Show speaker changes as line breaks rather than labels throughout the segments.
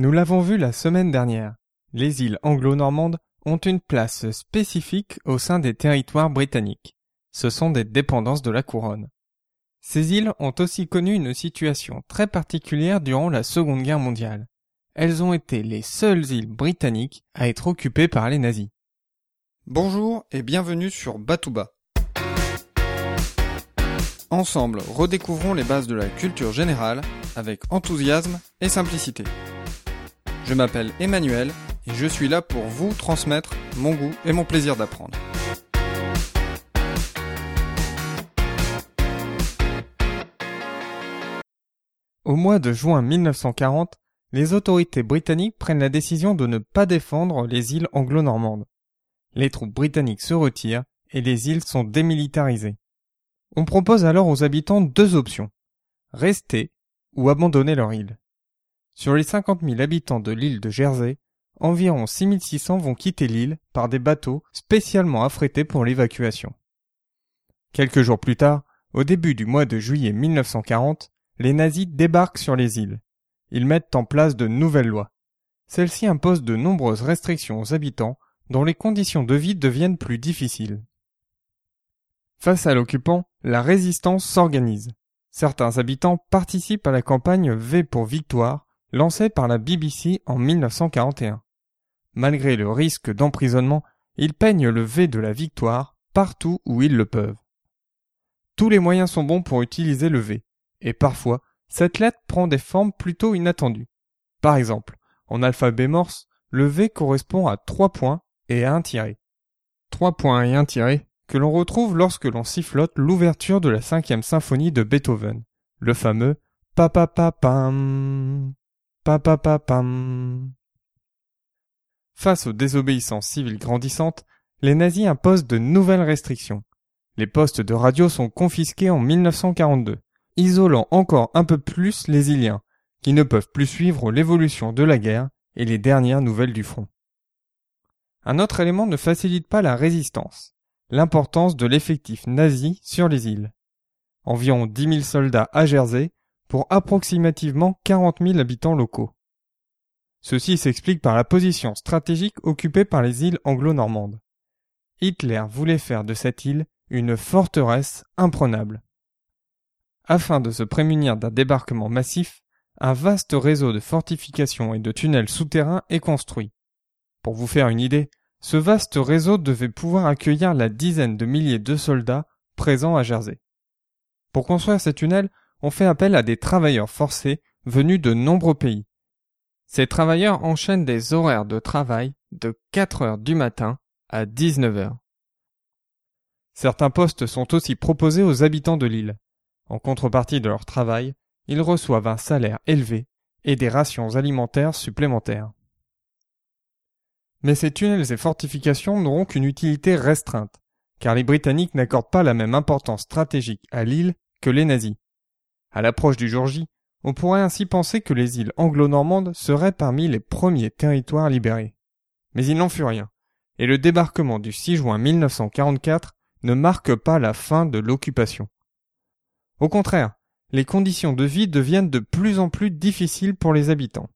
Nous l'avons vu la semaine dernière, les îles anglo-normandes ont une place spécifique au sein des territoires britanniques. Ce sont des dépendances de la couronne. Ces îles ont aussi connu une situation très particulière durant la Seconde Guerre mondiale. Elles ont été les seules îles britanniques à être occupées par les nazis.
Bonjour et bienvenue sur Batouba. Ensemble, redécouvrons les bases de la culture générale avec enthousiasme et simplicité. Je m'appelle Emmanuel et je suis là pour vous transmettre mon goût et mon plaisir d'apprendre.
Au mois de juin 1940, les autorités britanniques prennent la décision de ne pas défendre les îles anglo-normandes. Les troupes britanniques se retirent et les îles sont démilitarisées. On propose alors aux habitants deux options. Rester ou abandonner leur île. Sur les 50 000 habitants de l'île de Jersey, environ 6600 vont quitter l'île par des bateaux spécialement affrétés pour l'évacuation. Quelques jours plus tard, au début du mois de juillet 1940, les nazis débarquent sur les îles. Ils mettent en place de nouvelles lois. Celles-ci imposent de nombreuses restrictions aux habitants dont les conditions de vie deviennent plus difficiles. Face à l'occupant, la résistance s'organise. Certains habitants participent à la campagne V pour Victoire, lancée par la BBC en 1941. Malgré le risque d'emprisonnement, ils peignent le V de la victoire partout où ils le peuvent. Tous les moyens sont bons pour utiliser le V, et parfois, cette lettre prend des formes plutôt inattendues. Par exemple, en alphabet morse, le V correspond à trois points et à un tiré. Trois points et un tiré que l'on retrouve lorsque l'on sifflote l'ouverture de la cinquième symphonie de Beethoven, le fameux Face aux désobéissances civiles grandissantes, les nazis imposent de nouvelles restrictions. Les postes de radio sont confisqués en 1942, isolant encore un peu plus les Iliens, qui ne peuvent plus suivre l'évolution de la guerre et les dernières nouvelles du front. Un autre élément ne facilite pas la résistance l'importance de l'effectif nazi sur les îles. Environ 10 000 soldats à Jersey pour approximativement 40 000 habitants locaux. Ceci s'explique par la position stratégique occupée par les îles anglo-normandes. Hitler voulait faire de cette île une forteresse imprenable. Afin de se prémunir d'un débarquement massif, un vaste réseau de fortifications et de tunnels souterrains est construit. Pour vous faire une idée, ce vaste réseau devait pouvoir accueillir la dizaine de milliers de soldats présents à Jersey. Pour construire ces tunnels, on fait appel à des travailleurs forcés venus de nombreux pays. Ces travailleurs enchaînent des horaires de travail de 4 heures du matin à 19 heures. Certains postes sont aussi proposés aux habitants de l'île. En contrepartie de leur travail, ils reçoivent un salaire élevé et des rations alimentaires supplémentaires. Mais ces tunnels et fortifications n'auront qu'une utilité restreinte, car les Britanniques n'accordent pas la même importance stratégique à l'île que les nazis. À l'approche du jour J, on pourrait ainsi penser que les îles anglo-normandes seraient parmi les premiers territoires libérés. Mais il n'en fut rien, et le débarquement du 6 juin 1944 ne marque pas la fin de l'occupation. Au contraire, les conditions de vie deviennent de plus en plus difficiles pour les habitants.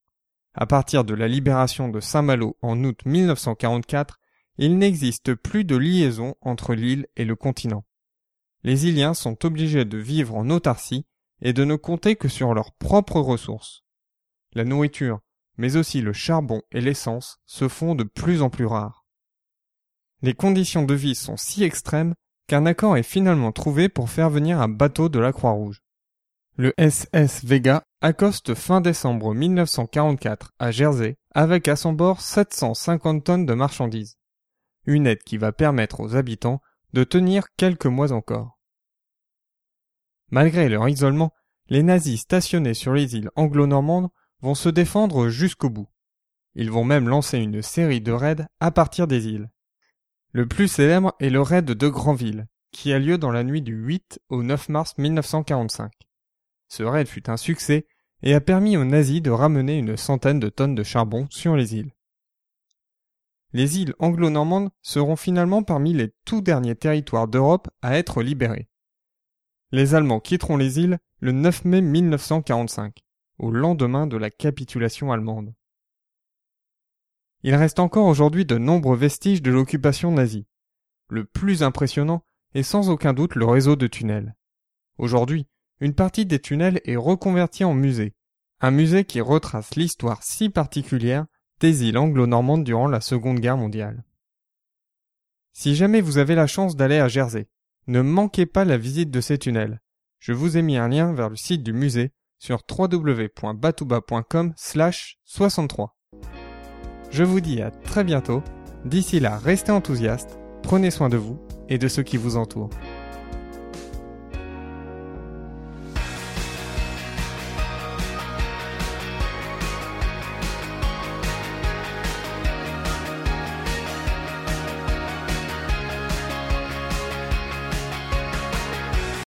À partir de la libération de Saint-Malo en août 1944, il n'existe plus de liaison entre l'île et le continent. Les Iliens sont obligés de vivre en autarcie et de ne compter que sur leurs propres ressources. La nourriture, mais aussi le charbon et l'essence se font de plus en plus rares. Les conditions de vie sont si extrêmes qu'un accord est finalement trouvé pour faire venir un bateau de la Croix-Rouge. Le SS Vega accoste fin décembre 1944 à Jersey avec à son bord 750 tonnes de marchandises. Une aide qui va permettre aux habitants de tenir quelques mois encore. Malgré leur isolement, les nazis stationnés sur les îles anglo-normandes vont se défendre jusqu'au bout. Ils vont même lancer une série de raids à partir des îles. Le plus célèbre est le raid de Granville, qui a lieu dans la nuit du 8 au 9 mars 1945. Ce raid fut un succès et a permis aux nazis de ramener une centaine de tonnes de charbon sur les îles. Les îles anglo-normandes seront finalement parmi les tout derniers territoires d'Europe à être libérés. Les Allemands quitteront les îles le 9 mai 1945, au lendemain de la capitulation allemande. il reste encore aujourd'hui de nombreux vestiges de l'occupation nazie. Le plus impressionnant est sans aucun doute le réseau de tunnels. Aujourd'hui, une partie des tunnels est reconvertie en musée, un musée qui retrace l'histoire si particulière des îles anglo-normandes durant la Seconde Guerre mondiale. Si jamais vous avez la chance d'aller à Jersey, ne manquez pas la visite de ces tunnels. Je vous ai mis un lien vers le site du musée sur www.batouba.com 63. Je vous dis à très bientôt. D'ici là, restez enthousiastes, prenez soin de vous et de ceux qui vous entourent.